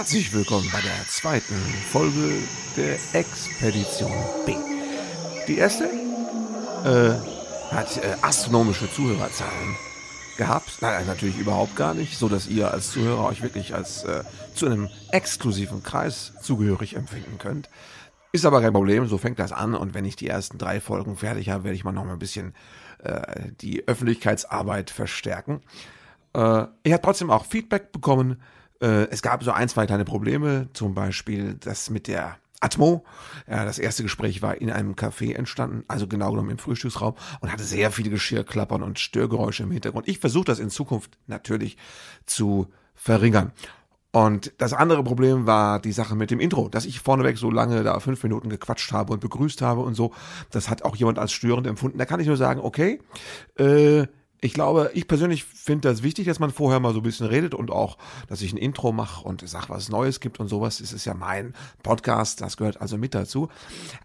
Herzlich willkommen bei der zweiten Folge der Expedition B. Die erste äh, hat äh, astronomische Zuhörerzahlen gehabt. Nein, natürlich überhaupt gar nicht, so dass ihr als Zuhörer euch wirklich als äh, zu einem exklusiven Kreis zugehörig empfinden könnt. Ist aber kein Problem, so fängt das an und wenn ich die ersten drei Folgen fertig habe, werde ich mal noch mal ein bisschen äh, die Öffentlichkeitsarbeit verstärken. Äh, ich habe trotzdem auch Feedback bekommen. Äh, es gab so ein, zwei kleine Probleme, zum Beispiel das mit der Atmo. Ja, das erste Gespräch war in einem Café entstanden, also genau genommen im Frühstücksraum und hatte sehr viele Geschirrklappern und Störgeräusche im Hintergrund. Ich versuche das in Zukunft natürlich zu verringern. Und das andere Problem war die Sache mit dem Intro, dass ich vorneweg so lange da fünf Minuten gequatscht habe und begrüßt habe und so. Das hat auch jemand als störend empfunden. Da kann ich nur sagen, okay, äh, ich glaube, ich persönlich finde das wichtig, dass man vorher mal so ein bisschen redet und auch, dass ich ein Intro mache und sag, was Neues gibt und sowas. Es ist ja mein Podcast, das gehört also mit dazu.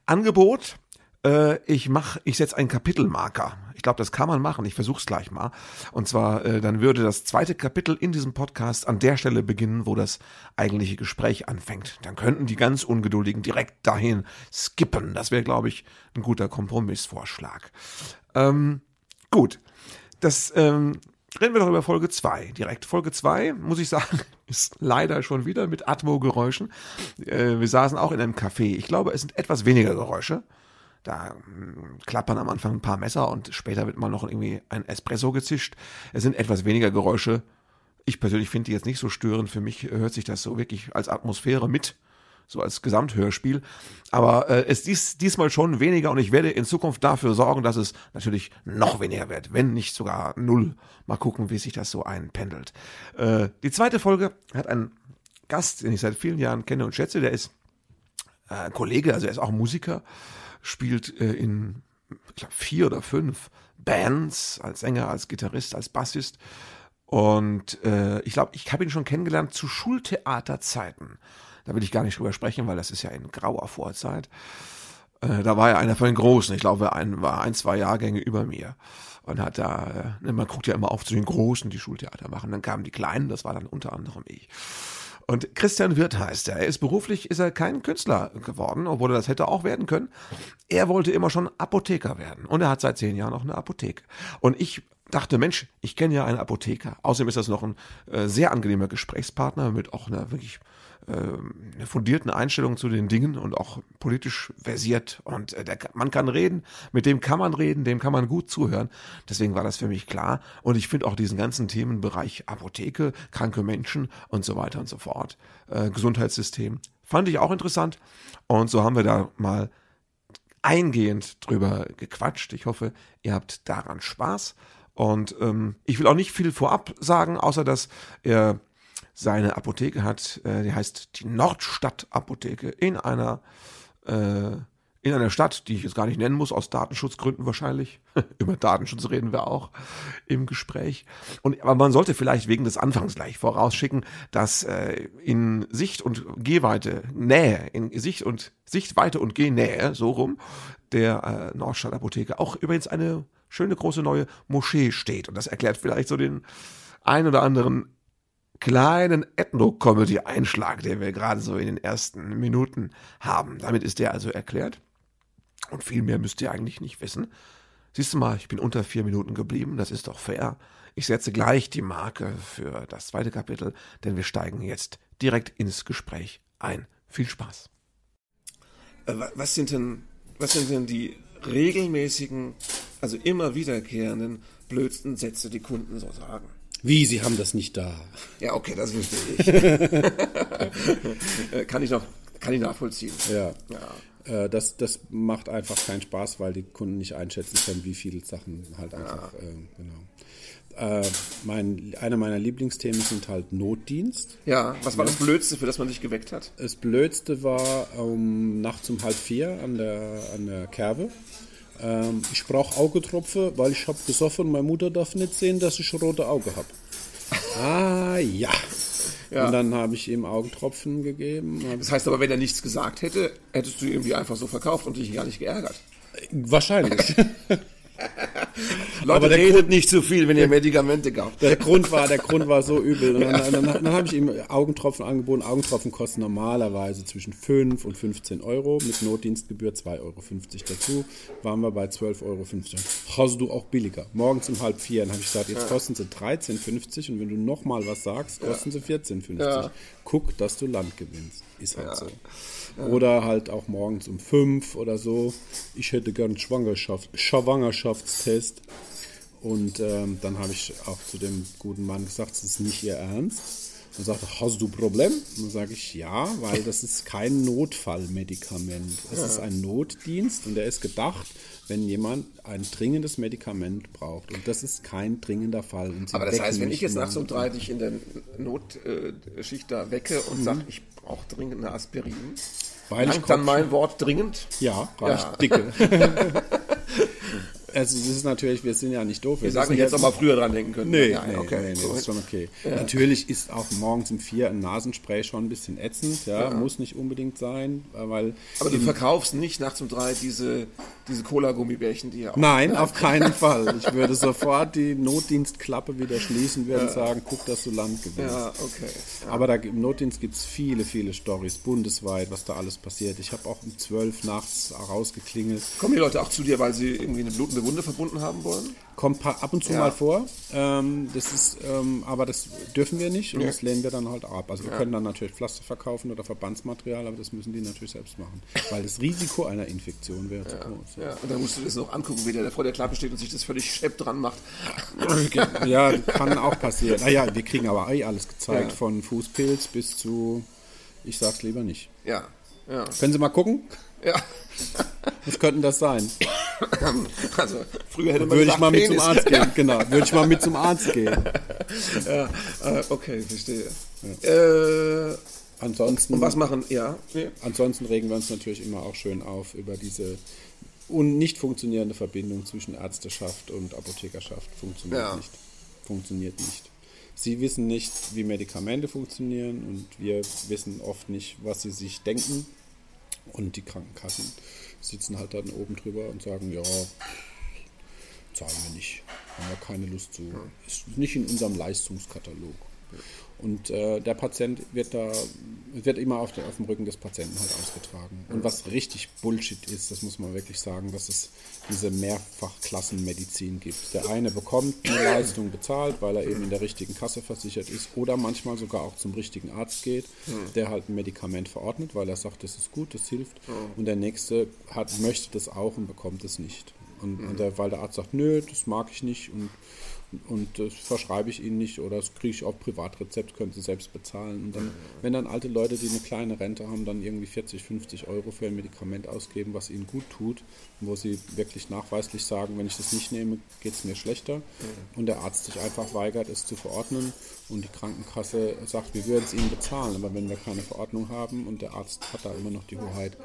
Angebot, äh, ich mach, ich setze einen Kapitelmarker. Ich glaube, das kann man machen. Ich versuche es gleich mal. Und zwar, äh, dann würde das zweite Kapitel in diesem Podcast an der Stelle beginnen, wo das eigentliche Gespräch anfängt. Dann könnten die ganz Ungeduldigen direkt dahin skippen. Das wäre, glaube ich, ein guter Kompromissvorschlag. Ähm, gut. Das ähm, reden wir doch über Folge 2. Direkt Folge 2, muss ich sagen, ist leider schon wieder mit Atmo-Geräuschen. Äh, wir saßen auch in einem Café. Ich glaube, es sind etwas weniger Geräusche. Da mh, klappern am Anfang ein paar Messer und später wird mal noch irgendwie ein Espresso gezischt. Es sind etwas weniger Geräusche. Ich persönlich finde die jetzt nicht so störend. Für mich hört sich das so wirklich als Atmosphäre mit so als Gesamthörspiel. Aber äh, es ist diesmal schon weniger und ich werde in Zukunft dafür sorgen, dass es natürlich noch weniger wird, wenn nicht sogar null. Mal gucken, wie sich das so einpendelt. Äh, die zweite Folge hat einen Gast, den ich seit vielen Jahren kenne und schätze, der ist äh, Kollege, also er ist auch Musiker, spielt äh, in ich glaub, vier oder fünf Bands als Sänger, als Gitarrist, als Bassist. Und äh, ich glaube, ich habe ihn schon kennengelernt zu Schultheaterzeiten. Da will ich gar nicht drüber sprechen, weil das ist ja in grauer Vorzeit. Äh, da war er einer von den Großen. Ich glaube, er war ein, zwei Jahrgänge über mir. Und hat da, äh, man guckt ja immer auf zu den Großen, die Schultheater machen. Dann kamen die Kleinen, das war dann unter anderem ich. Und Christian Wirth heißt er. Er ist beruflich, ist er kein Künstler geworden, obwohl er das hätte auch werden können. Er wollte immer schon Apotheker werden. Und er hat seit zehn Jahren auch eine Apotheke. Und ich dachte, Mensch, ich kenne ja einen Apotheker. Außerdem ist das noch ein äh, sehr angenehmer Gesprächspartner mit auch einer wirklich ähm, eine fundierten Einstellung zu den Dingen und auch politisch versiert. Und äh, der, man kann reden, mit dem kann man reden, dem kann man gut zuhören. Deswegen war das für mich klar. Und ich finde auch diesen ganzen Themenbereich Apotheke, kranke Menschen und so weiter und so fort, äh, Gesundheitssystem, fand ich auch interessant. Und so haben wir da mal eingehend drüber gequatscht. Ich hoffe, ihr habt daran Spaß. Und ähm, ich will auch nicht viel vorab sagen, außer dass er seine Apotheke hat, äh, die heißt die Nordstadt Apotheke in einer äh, in einer Stadt, die ich jetzt gar nicht nennen muss, aus Datenschutzgründen wahrscheinlich. Über Datenschutz reden wir auch im Gespräch. Und aber man sollte vielleicht wegen des Anfangs gleich vorausschicken, dass äh, in Sicht und Gehweite, Nähe, in Sicht und Sichtweite und Gehnähe, so rum, der äh, Nordstadt auch übrigens eine schöne große neue Moschee steht. Und das erklärt vielleicht so den ein oder anderen kleinen Ethno-Comedy-Einschlag, den wir gerade so in den ersten Minuten haben. Damit ist der also erklärt. Und viel mehr müsst ihr eigentlich nicht wissen. Siehst du mal, ich bin unter vier Minuten geblieben, das ist doch fair. Ich setze gleich die Marke für das zweite Kapitel, denn wir steigen jetzt direkt ins Gespräch ein. Viel Spaß. Äh, was sind denn, was sind denn die regelmäßigen, also immer wiederkehrenden blödsten Sätze, die Kunden so sagen? Wie, Sie haben das nicht da? Ja, okay, das wüsste ich. Äh, kann ich noch, kann ich nachvollziehen. Ja. ja. Äh, das, das macht einfach keinen Spaß, weil die Kunden nicht einschätzen können, wie viele Sachen halt einfach, ja. äh, genau. Äh, mein, einer meiner Lieblingsthemen sind halt Notdienst. Ja, was war das Blödste, für das man sich geweckt hat? Das Blödste war um, nachts um halb vier an der, an der Kerbe. Ähm, ich brauche Augetropfe, weil ich habe gesoffen meine Mutter darf nicht sehen, dass ich rote Auge habe. ah, ja. ja. Und dann habe ich ihm Augentropfen gegeben. Das heißt aber, wenn er nichts gesagt hätte, hättest du irgendwie einfach so verkauft und dich gar nicht geärgert. Wahrscheinlich. Leute, Aber der redet Grund- nicht zu viel, wenn ihr Medikamente kauft. Der Grund war, der Grund war so übel. Und dann, dann, dann, dann habe ich ihm Augentropfen angeboten. Augentropfen kosten normalerweise zwischen 5 und 15 Euro. Mit Notdienstgebühr 2,50 Euro dazu. Waren wir bei 12,50 Euro. Hast du auch billiger. Morgens um halb vier. Dann habe ich gesagt, jetzt kosten sie 13,50 und wenn du nochmal was sagst, kosten sie 14,50. Ja. Guck, dass du Land gewinnst. Ist halt so. Oder halt auch morgens um 5 oder so. Ich hätte gern Schwangerschaft, Schwangerschaftstest. Und ähm, dann habe ich auch zu dem guten Mann gesagt, es ist nicht ihr Ernst. Dann sagt hast du Problem? Und dann sage ich, ja, weil das ist kein Notfallmedikament. Es ist ein Notdienst und der ist gedacht, wenn jemand ein dringendes Medikament braucht. Und das ist kein dringender Fall. Und Aber das heißt, wenn ich jetzt nachts um drei dich in der Notschicht da wecke und sage, ich brauche dringend eine Aspirin, Weil ich langt dann mein Wort dringend? Ja, reicht Ja. dicke. also es ist natürlich, wir sind ja nicht doof. Wir Ich sage wissen nicht, jetzt ja- noch mal früher dran denken können. Nee, ja, nee, ja, okay. nee, nee, So. das ist schon okay. Natürlich ist auch morgens um vier ein Nasenspray schon ein bisschen ätzend, ja, muss nicht unbedingt sein, weil Aber du verkaufst nicht nachts um drei diese, diese Cola-Gummibärchen, die ja auch. Nein, auf keinen Fall. Ich würde sofort die Notdienstklappe wieder schließen, würde sagen, guck, dass du Land gewinnst. Ja, okay. Aber da, im Notdienst gibt es viele, viele Stories bundesweit, was da alles passiert. Ich habe auch um zwölf nachts rausgeklingelt. Kommen die Leute auch zu dir, weil sie irgendwie eine blutende Wunde verbunden haben wollen? Kommt ab und zu Ja. mal vor. Ähm, das ist, ähm, aber das dürfen wir nicht und das lehnen wir dann halt ab. Also wir können dann natürlich Pflaster verkaufen oder Verbandsmaterial, aber das müssen die natürlich selbst machen. Weil das Risiko einer Infektion wäre zu groß. Ja, und dann musst du das noch angucken, wie der vor der Klappe steht und sich das völlig schepp dran macht. Ja, kann auch passieren. Naja, wir kriegen aber eh alles gezeigt, Ja. von Fußpilz bis zu, ich sag's lieber nicht. Ja, ja, Können Sie mal gucken? ja. Was könnten das sein? Also, früher hätte man Würde ich gesagt, mal mit Penis. zum Arzt gehen, genau. Würde ich mal mit zum Arzt gehen. Ja, äh, okay, verstehe. Äh, Ansonsten, und was machen, ja? Nee. ansonsten regen wir uns natürlich immer auch schön auf über diese un nicht funktionierende Verbindung zwischen Ärzteschaft und Apothekerschaft. Funktioniert Ja. nicht. Funktioniert nicht. Sie wissen nicht, wie Medikamente funktionieren und wir wissen oft nicht, was sie sich denken. Und die Krankenkassen sitzen halt dann oben drüber und sagen, ja, zahlen wir nicht. Haben wir keine Lust zu. Ist nicht in unserem Leistungskatalog. Und äh, der Patient wird da, wird immer auf, der, auf dem Rücken des Patienten halt ausgetragen. Und was richtig Bullshit ist, das muss man wirklich sagen, dass es diese Mehrfachklassenmedizin gibt. Der eine bekommt eine Leistung bezahlt, weil er eben in der richtigen Kasse versichert ist oder manchmal sogar auch zum richtigen Arzt geht, der halt ein Medikament verordnet, weil er sagt, das ist gut, das hilft. Und der nächste hat, möchte das auch und bekommt es nicht. Und, und der, weil der Arzt sagt, nö, das mag ich nicht und und das verschreibe ich ihnen nicht oder das kriege ich auf Privatrezept, können sie selbst bezahlen. Und dann, wenn dann alte Leute, die eine kleine Rente haben, dann irgendwie 40, 50 Euro für ein Medikament ausgeben, was ihnen gut tut, wo sie wirklich nachweislich sagen, wenn ich das nicht nehme, geht es mir schlechter. Und der Arzt sich einfach weigert, es zu verordnen und die Krankenkasse sagt, wir würden es ihnen bezahlen, aber wenn wir keine Verordnung haben und der Arzt hat da immer noch die Hoheit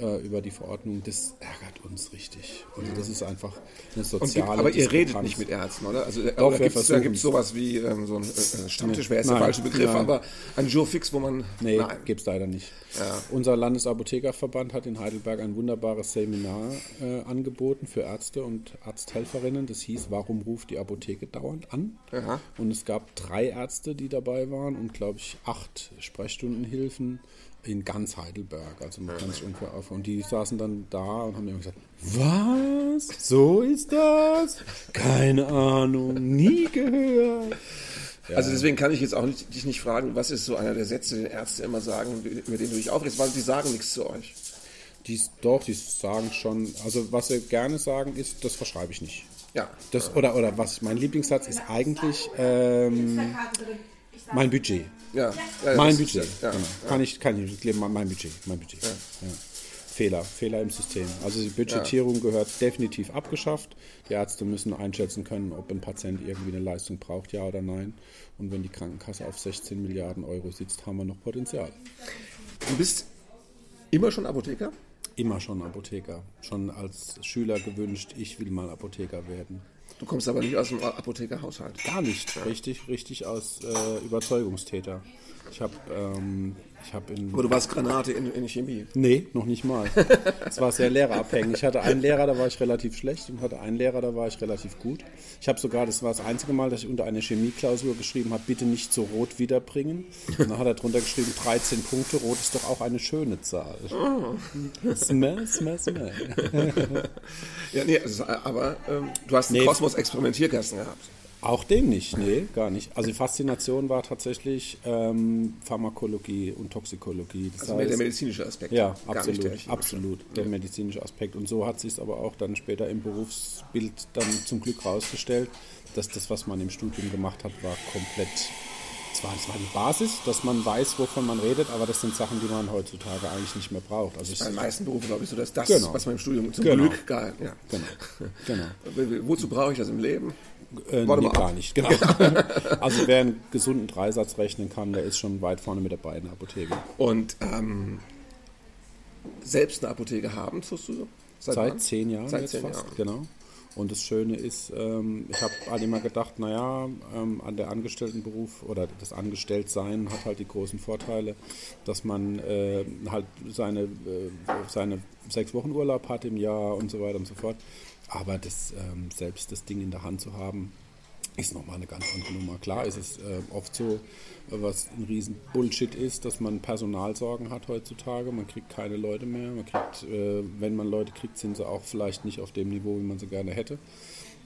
äh, über die Verordnung, das ärgert uns richtig. Also das ist einfach eine Und soziale gibt, aber ihr redet nicht mit Ärzten, oder? Also, Doch, wir gibt's, da gibt es sowas wie ähm, so ein äh, Stammtisch, wäre jetzt der falsche Begriff, nein. aber ein Jurfix, wo man. Nee, gibt es leider nicht. Ja. Unser Landesapothekerverband hat in Heidelberg ein wunderbares Seminar äh, angeboten für Ärzte und Arzthelferinnen. Das hieß, warum ruft die Apotheke dauernd an? Aha. Und es gab drei Ärzte, die dabei waren und, glaube ich, acht Sprechstundenhilfen in ganz Heidelberg. Also man kann sich ungefähr auf. Und die saßen dann da und haben immer gesagt, was? So ist das? Keine Ahnung, nie gehört. Also deswegen kann ich jetzt auch nicht, dich nicht fragen, was ist so einer der Sätze, den Ärzte immer sagen, über den du dich aufregst, weil die sagen nichts zu euch. Die, doch, die sagen schon, also was sie gerne sagen ist, das verschreibe ich nicht. Ja. Das, oder, oder was, mein Lieblingssatz ist eigentlich ähm, mein Budget. Ja, ja, mein Budget. Ja, genau. Kann ich, kann ich, mein Budget, mein Budget. Ja. Fehler, Fehler im System. Also die Budgetierung gehört definitiv abgeschafft. Die Ärzte müssen einschätzen können, ob ein Patient irgendwie eine Leistung braucht, ja oder nein. Und wenn die Krankenkasse auf 16 Milliarden Euro sitzt, haben wir noch Potenzial. Du bist immer schon Apotheker? Immer schon Apotheker. Schon als Schüler gewünscht, ich will mal Apotheker werden. Du kommst aber nicht aus dem Apothekerhaushalt. Gar nicht. Richtig, richtig aus äh, Überzeugungstäter. Ich habe ähm, ich habe in. Aber du warst Granate in, in Chemie. Nee, noch nicht mal. Es war sehr lehrerabhängig. Ich hatte einen Lehrer, da war ich relativ schlecht und hatte einen Lehrer, da war ich relativ gut. Ich habe sogar, das war das einzige Mal, dass ich unter eine Chemieklausur geschrieben habe, bitte nicht so rot wiederbringen. Und dann hat er drunter geschrieben, 13 Punkte, rot ist doch auch eine schöne Zahl. Oh. Smell, smell, smell. ja, nee, also, aber ähm, du hast einen nee. Kosmos-Experimentierkasten gehabt. Auch den nicht, nee, gar nicht. Also die Faszination war tatsächlich ähm, Pharmakologie und Toxikologie. Das also heißt, der medizinische Aspekt. Ja, absolut, der absolut, der ja. medizinische Aspekt. Und so hat sich es aber auch dann später im Berufsbild dann zum Glück rausgestellt, dass das, was man im Studium gemacht hat, war komplett zwar, das war die Basis, dass man weiß, wovon man redet, aber das sind Sachen, die man heutzutage eigentlich nicht mehr braucht. Also bei den meisten Berufen glaube ich so, dass das, genau. was man im Studium zum genau. Glück gar, ja. genau. genau. Wozu brauche ich das im Leben? Äh, nee, gar nicht, genau. also wer einen gesunden Dreisatz rechnen kann, der ist schon weit vorne mit dabei in der Apotheke. Und ähm, selbst eine Apotheke haben, tust du so? Seit, Seit zehn Jahren Seit jetzt zehn fast, Jahren. genau. Und das Schöne ist, ähm, ich habe halt immer gedacht, naja, ähm, an der Angestelltenberuf oder das Angestelltsein hat halt die großen Vorteile, dass man äh, halt seine, äh, seine sechs Wochen Urlaub hat im Jahr und so weiter und so fort. Aber das, ähm, selbst das Ding in der Hand zu haben, ist nochmal eine ganz andere Nummer. Klar ist es äh, oft so, was ein riesen Bullshit ist, dass man Personalsorgen hat heutzutage. Man kriegt keine Leute mehr. Man kriegt, äh, wenn man Leute kriegt, sind sie auch vielleicht nicht auf dem Niveau, wie man sie gerne hätte.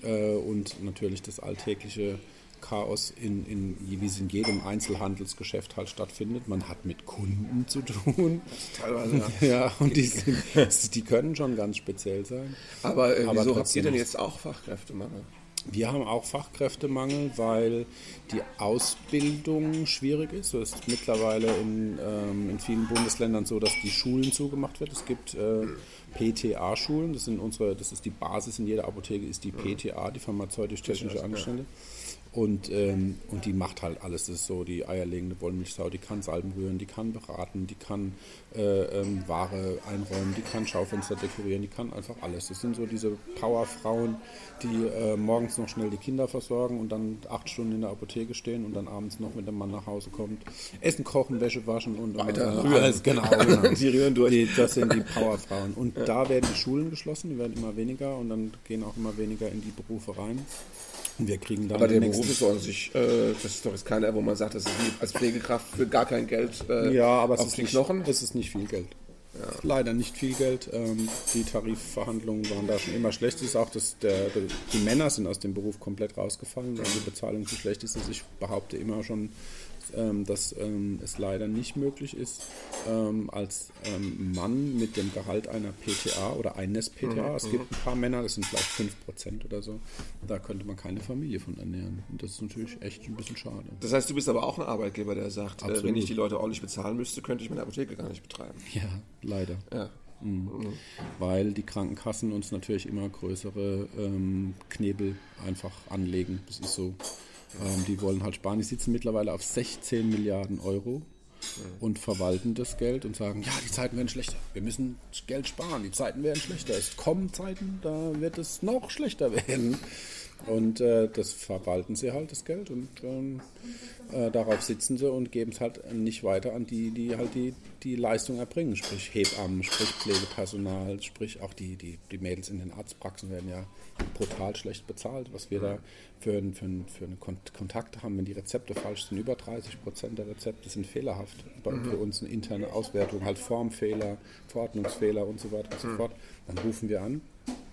Äh, und natürlich das alltägliche Chaos, in, in, wie es in jedem Einzelhandelsgeschäft halt stattfindet. Man hat mit Kunden zu tun. Teilweise, ja. ja und die, sind, die können schon ganz speziell sein. Aber, äh, wieso habt ihr denn jetzt auch Fachkräftemangel? Wir haben auch Fachkräftemangel, weil die Ausbildung schwierig ist. Es ist mittlerweile in, ähm, in vielen Bundesländern so, dass die Schulen zugemacht werden. Es gibt äh, PTA-Schulen, das sind unsere, das ist die Basis in jeder Apotheke, ist die PTA, die pharmazeutisch-technische Angestellte. Und, ähm, und die macht halt alles. Das ist so die eierlegende Wollmilchsau. Die kann Salben rühren, die kann beraten, die kann äh, ähm, Ware einräumen, die kann Schaufenster dekorieren, die kann einfach alles. Das sind so diese Powerfrauen, die äh, morgens noch schnell die Kinder versorgen und dann acht Stunden in der Apotheke stehen und dann abends noch mit dem Mann nach Hause kommt. Essen, kochen, Wäsche waschen und Weiter äh, rühren. alles. Genau, genau. die rühren durch. Die, das sind die Powerfrauen. Und ja. da werden die Schulen geschlossen, die werden immer weniger und dann gehen auch immer weniger in die Berufe rein. Wir kriegen dann Aber der Beruf ist an sich, äh, das ist doch jetzt keiner, wo man sagt, das ist als Pflegekraft für gar kein Geld äh, ja, aber es ist die nicht, Knochen. Es ist nicht viel Geld. Ja. Leider nicht viel Geld. Ähm, die Tarifverhandlungen waren da schon immer schlecht. Es ist auch, dass der, die Männer sind aus dem Beruf komplett rausgefallen, weil die Bezahlung zu schlecht ist. Also ich behaupte immer schon, dass ähm, es leider nicht möglich ist, ähm, als ähm, Mann mit dem Gehalt einer PTA oder eines PTA, mhm, es gibt mhm. ein paar Männer, das sind vielleicht 5% oder so, da könnte man keine Familie von ernähren. Und das ist natürlich echt ein bisschen schade. Das heißt, du bist aber auch ein Arbeitgeber, der sagt, äh, wenn ich die Leute ordentlich bezahlen müsste, könnte ich meine Apotheke gar nicht betreiben. Ja, leider. Ja. Mhm. Mhm. Weil die Krankenkassen uns natürlich immer größere ähm, Knebel einfach anlegen. Das ist so. Ähm, die wollen halt sparen. Die sitzen mittlerweile auf 16 Milliarden Euro und verwalten das Geld und sagen, ja, die Zeiten werden schlechter. Wir müssen Geld sparen, die Zeiten werden schlechter. Es kommen Zeiten, da wird es noch schlechter werden. Und äh, das verwalten sie halt, das Geld, und ähm, äh, darauf sitzen sie und geben es halt nicht weiter an die, die halt die, die Leistung erbringen. Sprich Hebammen, sprich Pflegepersonal, sprich auch die, die, die Mädels in den Arztpraxen werden ja brutal schlecht bezahlt, was wir da für, für, für eine Kontakte haben, wenn die Rezepte falsch sind. Über 30 Prozent der Rezepte sind fehlerhaft. Bei, mhm. Für uns eine interne Auswertung, halt Formfehler, Verordnungsfehler und so weiter und so mhm. fort. Dann rufen wir an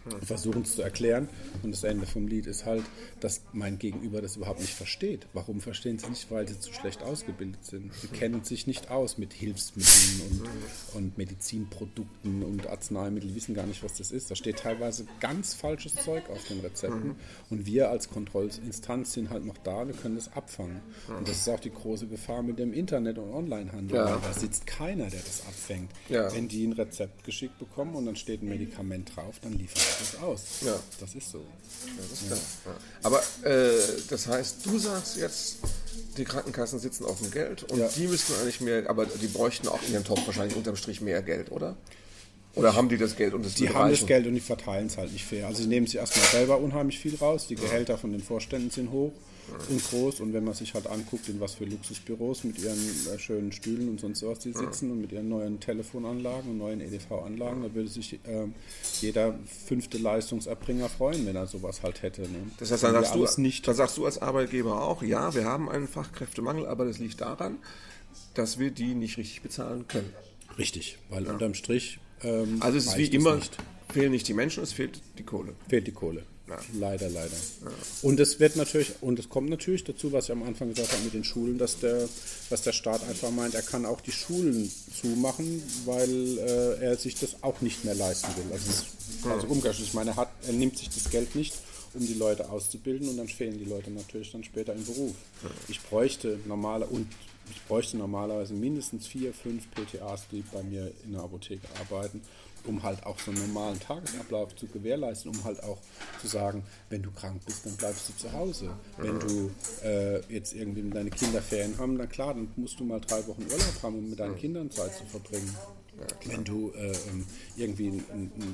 und versuchen es zu erklären. Und das Ende vom Lied ist halt, dass mein Gegenüber das überhaupt nicht versteht. Warum verstehen sie nicht? Weil sie zu schlecht ausgebildet sind. Sie kennen sich nicht aus mit Hilfsmitteln und, und Medizinprodukten und Arzneimitteln, die wissen gar nicht, was das ist. Da steht teilweise ganz falsches Zeug auf den Rezepten. Mhm. Und wir als Kontrollinstanz sind halt noch da, wir können das abfangen. Und das ist auch die große Gefahr mit dem Internet und Onlinehandel. Ja. Da sitzt keiner, der das abfängt. Ja. Wenn die ein Rezept geschickt bekommen und dann steht ein Medikament drauf, dann liefern das aus. Ja. Das ist so. Ja, das ist klar. Aber äh, das heißt, du sagst jetzt, die Krankenkassen sitzen auf dem Geld und ja. die müssten eigentlich mehr, aber die bräuchten auch in ihrem Topf wahrscheinlich unterm Strich mehr Geld, oder? Oder haben die das Geld und das Die haben das Geld und die verteilen es halt nicht fair. Also sie nehmen sich erstmal selber unheimlich viel raus. Die Gehälter von den Vorständen sind hoch und groß. Und wenn man sich halt anguckt, in was für Luxusbüros mit ihren äh, schönen Stühlen und sonst was die sitzen und mit ihren neuen Telefonanlagen und neuen EDV-Anlagen, da würde sich ähm, jeder fünfte Leistungserbringer freuen, wenn er sowas halt hätte. Ne? Das heißt, dann sagst, du, nicht dann sagst du als Arbeitgeber auch, ja, wir haben einen Fachkräftemangel, aber das liegt daran, dass wir die nicht richtig bezahlen können. Richtig, weil ja. unterm Strich. Ähm, also es ist wie immer, nicht. fehlen nicht die Menschen, es fehlt die Kohle. Fehlt die Kohle. Ja. Leider, leider. Ja. Und es wird natürlich, und es kommt natürlich dazu, was ich am Anfang gesagt habe mit den Schulen, dass der, dass der Staat einfach meint, er kann auch die Schulen zumachen, weil äh, er sich das auch nicht mehr leisten will. Also, also umgekehrt, ich meine, er, hat, er nimmt sich das Geld nicht, um die Leute auszubilden und dann fehlen die Leute natürlich dann später im Beruf. Ich bräuchte normale und ich bräuchte normalerweise mindestens vier, fünf PTAs, die bei mir in der Apotheke arbeiten, um halt auch so einen normalen Tagesablauf zu gewährleisten, um halt auch zu sagen, wenn du krank bist, dann bleibst du zu Hause. Wenn du äh, jetzt irgendwie deine Kinder Ferien haben, dann klar, dann musst du mal drei Wochen Urlaub haben, um mit deinen Kindern Zeit zu verbringen. Wenn du äh, ähm, irgendwie ein, ein,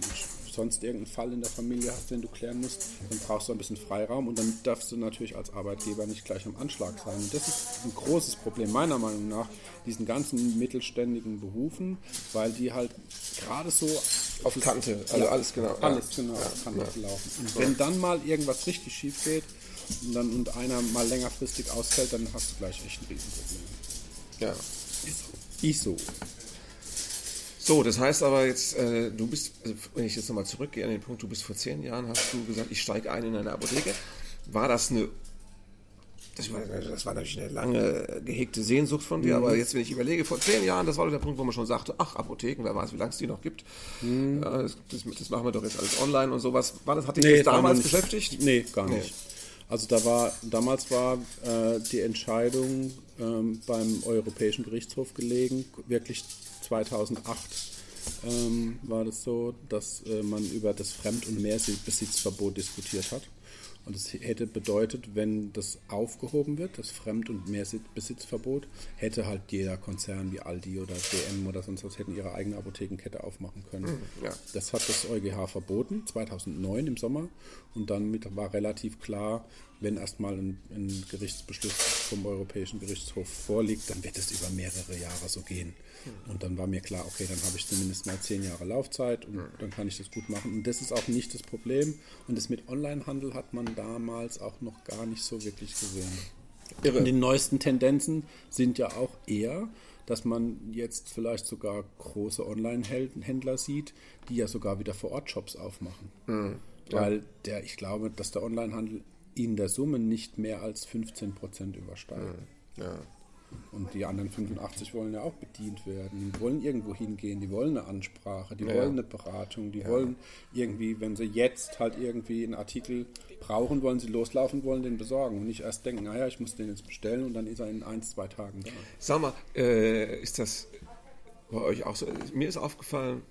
sonst irgendeinen Fall in der Familie hast, den du klären musst, dann brauchst du ein bisschen Freiraum und dann darfst du natürlich als Arbeitgeber nicht gleich am Anschlag sein. Und das ist ein großes Problem meiner Meinung nach, diesen ganzen mittelständigen Berufen, weil die halt gerade so auf Kante, also ja, alles genau. Alles genau ja, auf Kante laufen. Und wenn dann mal irgendwas richtig schief geht und, dann, und einer mal längerfristig ausfällt, dann hast du gleich echt ein Riesenproblem. Ja. Ist so. Ist so. So, das heißt aber jetzt, äh, du bist, also wenn ich jetzt nochmal zurückgehe an den Punkt, du bist vor zehn Jahren, hast du gesagt, ich steige ein in eine Apotheke. War das eine, das war, das war natürlich eine lange gehegte Sehnsucht von dir, mhm. aber jetzt, wenn ich überlege, vor zehn Jahren, das war doch der Punkt, wo man schon sagte, ach, Apotheken, wer weiß, wie lange es die noch gibt. Mhm. Ja, das, das, das, machen wir doch jetzt alles online und sowas. War das, hat dich nee, das damals beschäftigt? Nee, gar nicht. Also da war, damals war äh, die Entscheidung ähm, beim Europäischen Gerichtshof gelegen, wirklich 2008 ähm, war das so, dass äh, man über das Fremd- und Mehrbesitzverbot diskutiert hat. Und es hätte bedeutet, wenn das aufgehoben wird, das Fremd- und Mehrbesitzverbot, hätte halt jeder Konzern wie Aldi oder DM oder sonst was hätten ihre eigene Apothekenkette aufmachen können. Mhm, ja. Das hat das EuGH verboten, 2009 im Sommer. Und dann war relativ klar, wenn erstmal ein, ein Gerichtsbeschluss vom Europäischen Gerichtshof vorliegt, dann wird es über mehrere Jahre so gehen. Und dann war mir klar, okay, dann habe ich zumindest mal zehn Jahre Laufzeit und dann kann ich das gut machen. Und das ist auch nicht das Problem. Und das mit Onlinehandel hat man damals auch noch gar nicht so wirklich gesehen. Irre. Und die neuesten Tendenzen sind ja auch eher, dass man jetzt vielleicht sogar große Online-Händler sieht, die ja sogar wieder vor Ort Shops aufmachen. Mhm. Weil der, ich glaube, dass der Onlinehandel in der Summe nicht mehr als 15 Prozent übersteigt. Mhm. Ja. Und die anderen 85 wollen ja auch bedient werden. Die wollen irgendwo hingehen, die wollen eine Ansprache, die ja. wollen eine Beratung, die ja. wollen irgendwie, wenn sie jetzt halt irgendwie einen Artikel brauchen, wollen sie loslaufen, wollen den besorgen und nicht erst denken, naja, ich muss den jetzt bestellen und dann ist er in ein, zwei Tagen da. Sag mal, äh, ist das bei euch auch so? Mir ist aufgefallen,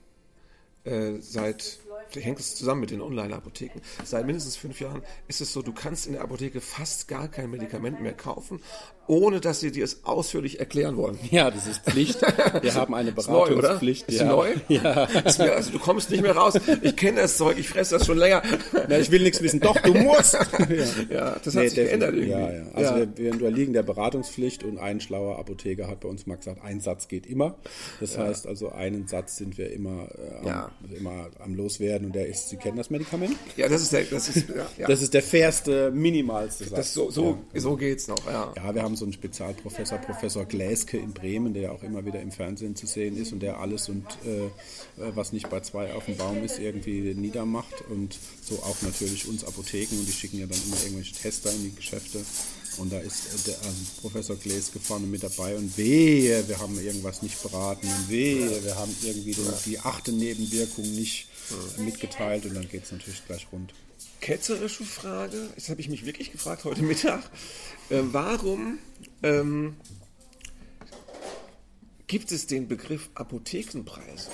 äh, seit vielleicht hängt es zusammen mit den Online-Apotheken. Seit mindestens fünf Jahren ist es so, du kannst in der Apotheke fast gar kein Medikament mehr kaufen, ohne dass sie dir es ausführlich erklären wollen. Ja, das ist Pflicht. Wir haben eine Beratungspflicht. Ist neu, oder? Ist ja. neu? Ja. Ist mir, also du kommst nicht mehr raus. Ich kenne das Zeug, ich fresse das schon länger. Na, ich will nichts wissen. Doch, du musst. ja. ja, das hat nee, sich geändert irgendwie. Ja, ja. Also ja. Wir, wir unterliegen der Beratungspflicht und ein schlauer Apotheker hat bei uns mal gesagt, ein Satz geht immer. Das ja. heißt also, einen Satz sind wir immer, äh, am, immer am Loswerden und der ist, Sie kennen das Medikament? Ja, das ist der, das ist, Das ist der fairste, minimalste Satz. Das so, so, so geht's noch, ja. Ja, wir haben so einen Spezialprofessor, Professor Gläske in Bremen, der auch immer wieder im Fernsehen zu sehen ist und der alles und äh, äh, was nicht bei zwei auf dem Baum ist, irgendwie niedermacht und so auch natürlich uns Apotheken und die schicken ja dann immer irgendwelche Tester in die Geschäfte und da ist äh, der also Professor Gläske vorne mit dabei und wehe, wir haben irgendwas nicht beraten und wehe, wir haben irgendwie die achte Nebenwirkung nicht mitgeteilt und dann geht es natürlich gleich rund ketzerische Frage, das habe ich mich wirklich gefragt heute Mittag. Äh, warum ähm, gibt es den Begriff Apothekenpreis?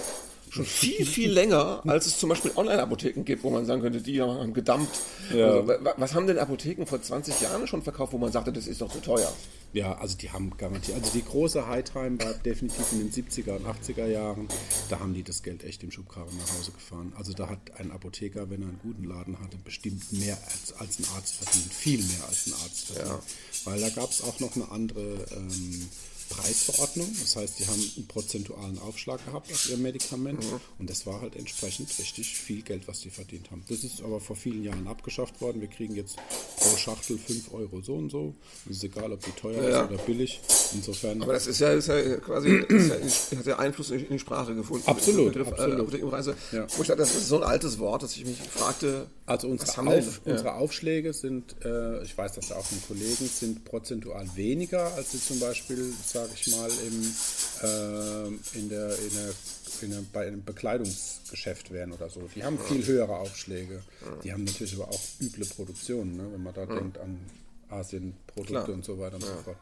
schon viel, viel länger, als es zum Beispiel Online-Apotheken gibt, wo man sagen könnte, die haben gedumpt. Also, was haben denn Apotheken vor 20 Jahren schon verkauft, wo man sagte, das ist doch zu teuer? Ja, also die haben garantiert, also die große Hightime war definitiv in den 70er und 80er Jahren, da haben die das Geld echt im Schubkarren nach Hause gefahren. Also da hat ein Apotheker, wenn er einen guten Laden hatte, bestimmt mehr als, als ein Arzt verdient, viel mehr als ein Arzt verdient. Ja. Weil da gab es auch noch eine andere ähm, Preisverordnung. Das heißt, die haben einen prozentualen Aufschlag gehabt auf ihr Medikament mhm. und das war halt entsprechend richtig viel Geld, was die verdient haben. Das ist aber vor vielen Jahren abgeschafft worden. Wir kriegen jetzt pro Schachtel 5 Euro so und so. Es ist egal, ob die teuer ja. ist oder billig. Insofern. Aber das ist ja, ist ja quasi ist ja, hat ja Einfluss in die Sprache gefunden. Absolut. Begriff, absolut. Apothekenpreise. Ja. Wo ich dachte, das ist so ein altes Wort, dass ich mich fragte. Also unsere, Auf, unsere ja. Aufschläge sind, äh, ich weiß das auch von Kollegen, sind prozentual weniger als sie zum Beispiel sage ich mal, im, äh, in der, in der, in der, bei einem Bekleidungsgeschäft wären oder so. Die haben viel höhere Aufschläge. Die haben natürlich aber auch üble Produktionen, ne? wenn man da ja. denkt an Asienprodukte und so weiter und ja. so fort.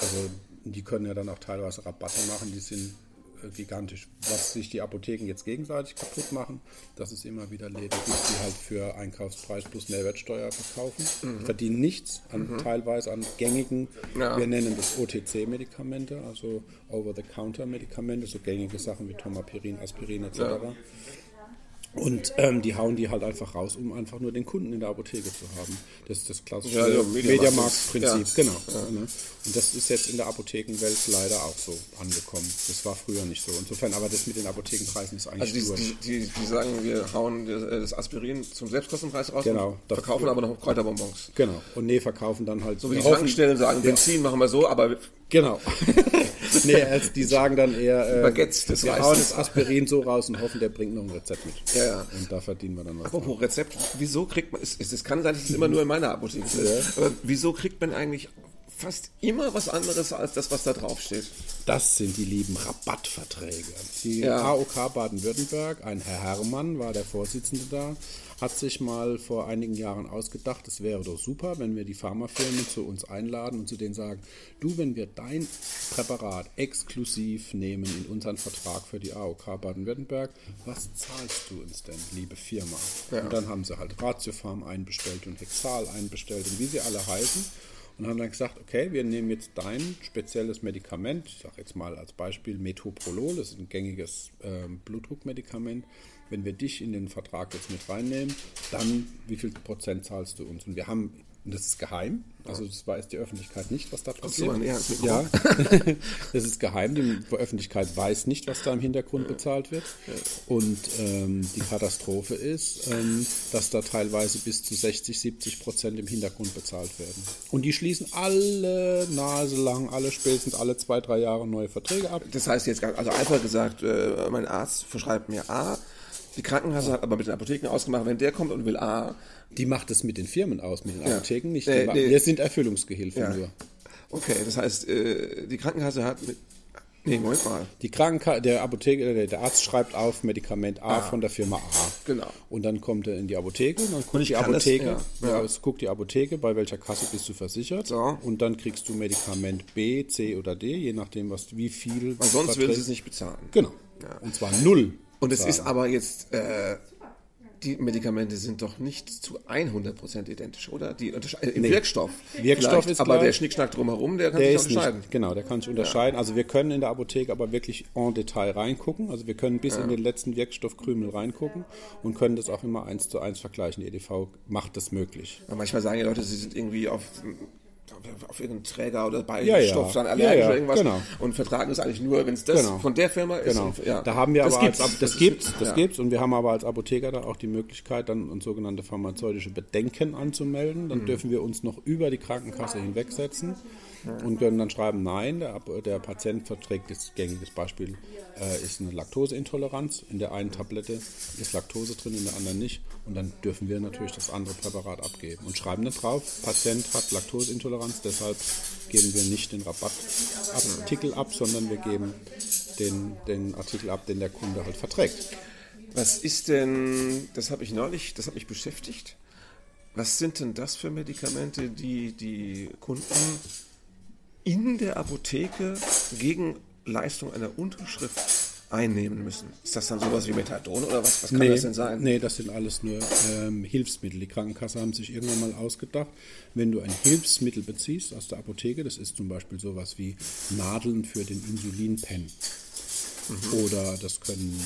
Also die können ja dann auch teilweise Rabatte machen, die sind gigantisch. Was sich die Apotheken jetzt gegenseitig kaputt machen, das ist immer wieder Läden gibt, die halt für Einkaufspreis plus Mehrwertsteuer verkaufen. Mhm. Verdienen nichts, an, mhm. teilweise an gängigen, ja. wir nennen das OTC-Medikamente, also Over-the-Counter-Medikamente, so gängige Sachen wie Tomapirin, Aspirin etc. Ja. Und ähm, die hauen die halt einfach raus, um einfach nur den Kunden in der Apotheke zu haben. Das ist das klassische ja, ja, Mediamarkt-Prinzip. Ja. Genau. Ne? Und das ist jetzt in der Apothekenwelt leider auch so angekommen. Das war früher nicht so. Insofern, aber das mit den Apothekenpreisen ist eigentlich Also die, die, die, die, sagen, wir hauen das Aspirin zum Selbstkostenpreis raus genau, verkaufen aber noch Kräuterbonbons. Genau. Und nee, verkaufen dann halt... So wie die Tankstellen sagen, Benzin machen wir so, aber Genau. nee, also die sagen dann eher, äh, Baguettes, das wir hauen das Aspirin so raus und hoffen, der bringt noch ein Rezept mit. Ja, ja. Und da verdienen wir dann was. Apropos Rezept, wieso kriegt man, es, es kann sein, dass es immer nur in meiner Apotheke ist, aber wieso kriegt man eigentlich fast immer was anderes als das, was da drauf steht? Das sind die lieben Rabattverträge. Die ja. AOK Baden-Württemberg, ein Herr Herrmann war der Vorsitzende da, hat sich mal vor einigen Jahren ausgedacht, es wäre doch super, wenn wir die Pharmafirmen zu uns einladen und zu denen sagen, du, wenn wir dein Präparat exklusiv nehmen in unseren Vertrag für die AOK Baden-Württemberg, was zahlst du uns denn, liebe Firma? Ja. Und dann haben sie halt Ratiofarm einbestellt und Hexal einbestellt und wie sie alle heißen und haben dann gesagt, okay, wir nehmen jetzt dein spezielles Medikament, ich sage jetzt mal als Beispiel Metoprolol, das ist ein gängiges äh, Blutdruckmedikament, wenn wir dich in den Vertrag jetzt mit reinnehmen, dann wie viel Prozent zahlst du uns? Und wir haben, und das ist geheim, also das weiß die Öffentlichkeit nicht, was da passiert. So, ja, das ist geheim, die Öffentlichkeit weiß nicht, was da im Hintergrund bezahlt wird. Und ähm, die Katastrophe ist, ähm, dass da teilweise bis zu 60, 70 Prozent im Hintergrund bezahlt werden. Und die schließen alle Nase lang, alle spätestens alle zwei, drei Jahre neue Verträge ab. Das heißt jetzt, also einfach gesagt, äh, mein Arzt verschreibt mir A, die Krankenkasse hat aber mit den Apotheken ausgemacht, wenn der kommt und will A. Die macht es mit den Firmen aus, mit den Apotheken nicht. Nee, nee. Wir sind Erfüllungsgehilfen ja. nur. Okay, das heißt, äh, die Krankenkasse hat mit. Nee, Moment mal. Die Krankenkasse, der Apotheker, der Arzt schreibt auf Medikament A ah, von der Firma A. Genau. Und dann kommt er in die Apotheke und dann guckt und die Apotheke, das, ja, ja. Ja, guckt die Apotheke, bei welcher Kasse bist du versichert. So. Und dann kriegst du Medikament B, C oder D, je nachdem, was, wie viel. Weil sonst will sie es nicht bezahlen. Genau. Und zwar null. Und es ist aber jetzt, äh, die Medikamente sind doch nicht zu 100% identisch, oder? Die äh, Im nee. Wirkstoff. Wirkstoff ist Aber gleich. der Schnickschnack drumherum, der kann der sich unterscheiden. Nicht, genau, der kann sich unterscheiden. Ja. Also wir können in der Apotheke aber wirklich en Detail reingucken. Also wir können bis ja. in den letzten Wirkstoffkrümel reingucken und können das auch immer eins zu eins vergleichen. Die EDV macht das möglich. Ja, manchmal sagen die Leute, sie sind irgendwie auf auf irgendeinen Träger oder bei ja, Stoff dann allergisch oder irgendwas genau. und vertragen es eigentlich nur, wenn es das genau. von der Firma ist. Genau. Und, ja. Da haben wir das aber gibt's. Als, das, gibt's, das gibt's und wir haben aber als Apotheker da auch die Möglichkeit, dann uns sogenannte pharmazeutische Bedenken anzumelden. Dann mhm. dürfen wir uns noch über die Krankenkasse hinwegsetzen und können dann schreiben, nein, der, der Patient verträgt, das gängiges Beispiel äh, ist eine Laktoseintoleranz. In der einen Tablette ist Laktose drin, in der anderen nicht. Und dann dürfen wir natürlich das andere Präparat abgeben und schreiben dann drauf, Patient hat Laktoseintoleranz, deshalb geben wir nicht den Rabattartikel ab, sondern wir geben den, den Artikel ab, den der Kunde halt verträgt. Was ist denn, das habe ich neulich, das hat mich beschäftigt. Was sind denn das für Medikamente, die die Kunden in der Apotheke gegen Leistung einer Unterschrift einnehmen müssen. Ist das dann sowas wie Methadon oder was, was kann nee, das denn sein? Nee, das sind alles nur ähm, Hilfsmittel. Die Krankenkasse haben sich irgendwann mal ausgedacht, wenn du ein Hilfsmittel beziehst aus der Apotheke, das ist zum Beispiel sowas wie Nadeln für den Insulinpen. Mhm. Oder das können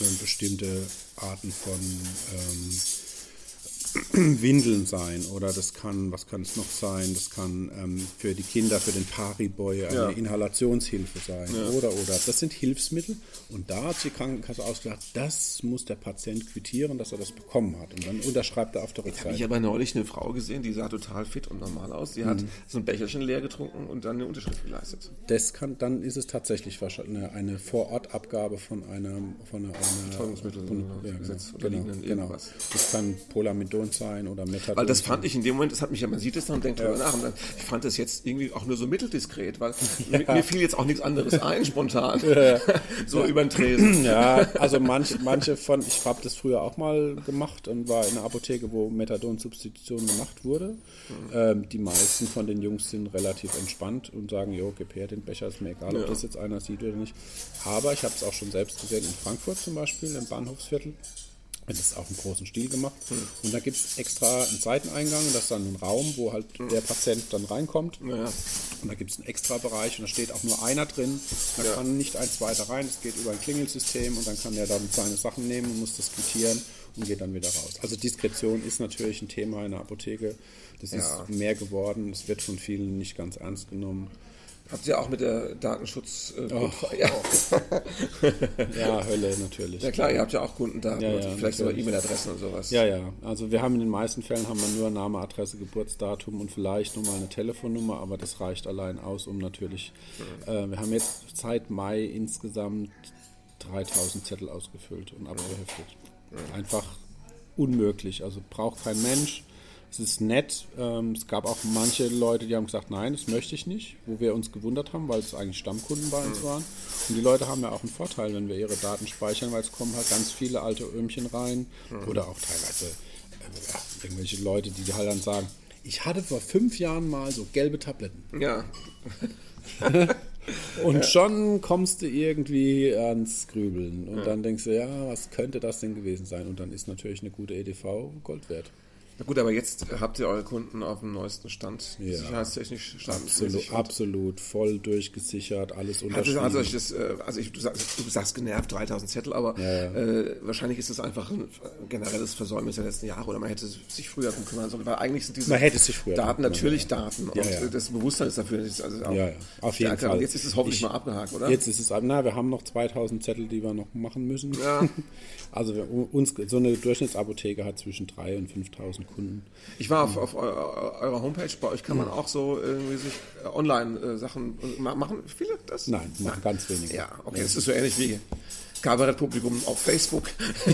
äh, bestimmte Arten von ähm, Windeln sein oder das kann, was kann es noch sein? Das kann ähm, für die Kinder, für den Pariboy eine ja. Inhalationshilfe sein ja. oder oder. Das sind Hilfsmittel und da hat die Krankenkasse ausgedacht, das muss der Patient quittieren, dass er das bekommen hat und dann unterschreibt er auf der Rückseite. Habe ich aber neulich eine Frau gesehen, die sah total fit und normal aus. Die hat mhm. so ein Becherchen leer getrunken und dann eine Unterschrift geleistet. Das kann, dann ist es tatsächlich wahrscheinlich eine, eine Vorortabgabe von einer von einer, einer Betäubungsmittel von, ja, genau, genau, genau. Das kann Polamidon Methadon sein oder Methadon. Weil das fand ich in dem Moment, das hat mich ja, man sieht es dann und denkt drüber nach. Und dann, ich fand das jetzt irgendwie auch nur so mitteldiskret, weil ja. mir, mir, fiel jetzt auch nichts anderes ein, spontan. Ja. so ja. über den Tresen. Ja, also manche, manche von, ich habe das früher auch mal gemacht und war in einer Apotheke, wo Methadon-Substitution gemacht wurde. Mhm. Ähm, die meisten von den Jungs sind relativ entspannt und sagen, jo, gib her den Becher, ist mir egal, ob das jetzt einer sieht oder nicht. Aber ich habe es auch schon selbst gesehen in Frankfurt zum Beispiel, im Bahnhofsviertel. Das ist auch im großen Stil gemacht. Und da gibt es extra einen Seiteneingang, das ist dann ein Raum, wo halt der Patient dann reinkommt. Ja. Und da gibt es einen extra Bereich und da steht auch nur einer drin. Da ja. kann nicht ein zweiter rein, es geht über ein Klingelsystem und dann kann er dann seine Sachen nehmen und muss das quittieren und geht dann wieder raus. Also Diskretion ist natürlich ein Thema in der Apotheke. Das ja. ist mehr geworden, es wird von vielen nicht ganz ernst genommen. Habt ihr auch mit der Datenschutz äh, oh, ja. ja, Hölle natürlich. Ja klar, ihr habt ja auch Kundendaten, ja, ja, vielleicht sogar E-Mail-Adressen und sowas. Ja, ja. Also wir haben in den meisten Fällen haben wir nur Name, Adresse, Geburtsdatum und vielleicht nochmal eine Telefonnummer, aber das reicht allein aus, um natürlich. Mhm. Äh, wir haben jetzt seit Mai insgesamt 3000 Zettel ausgefüllt und abgeheftet. Mhm. Einfach unmöglich. Also braucht kein Mensch es ist nett. Ähm, es gab auch manche Leute, die haben gesagt, nein, das möchte ich nicht, wo wir uns gewundert haben, weil es eigentlich Stammkunden bei uns waren. Und die Leute haben ja auch einen Vorteil, wenn wir ihre Daten speichern, weil es kommen halt ganz viele alte Öhmchen rein mhm. oder auch teilweise äh, irgendwelche Leute, die halt dann sagen, ich hatte vor fünf Jahren mal so gelbe Tabletten. Ja. und schon kommst du irgendwie ans Grübeln. Und ja. dann denkst du, ja, was könnte das denn gewesen sein? Und dann ist natürlich eine gute EDV Gold wert. Na gut, aber jetzt habt ihr eure Kunden auf dem neuesten Stand. Ja. Sicherheitstechnisch absolut, absolut voll durchgesichert, alles unterschrieben. Also, also, das, äh, also ich, du, sagst, du sagst genervt 3000 Zettel, aber ja, ja. Äh, wahrscheinlich ist es einfach ein generelles Versäumnis der letzten Jahre oder man hätte sich früher darum kümmern sollen, weil eigentlich sind diese man hätte sich früher Daten natürlich Daten und das Bewusstsein ist dafür also auch ja, auf jeden Fall. Jetzt ist es hoffentlich ich, mal abgehakt, oder? Jetzt ist es, na, wir haben noch 2000 Zettel, die wir noch machen müssen. Ja. Also uns, so eine Durchschnittsapotheke hat zwischen 3 und 5000 Kunden. Ich war auf, auf eurer Homepage, bei euch kann man auch so irgendwie sich äh, Online-Sachen äh, machen. Viele das? Nein, machen ganz wenige. Ja, okay, das ist so ähnlich wie Kabarettpublikum auf Facebook,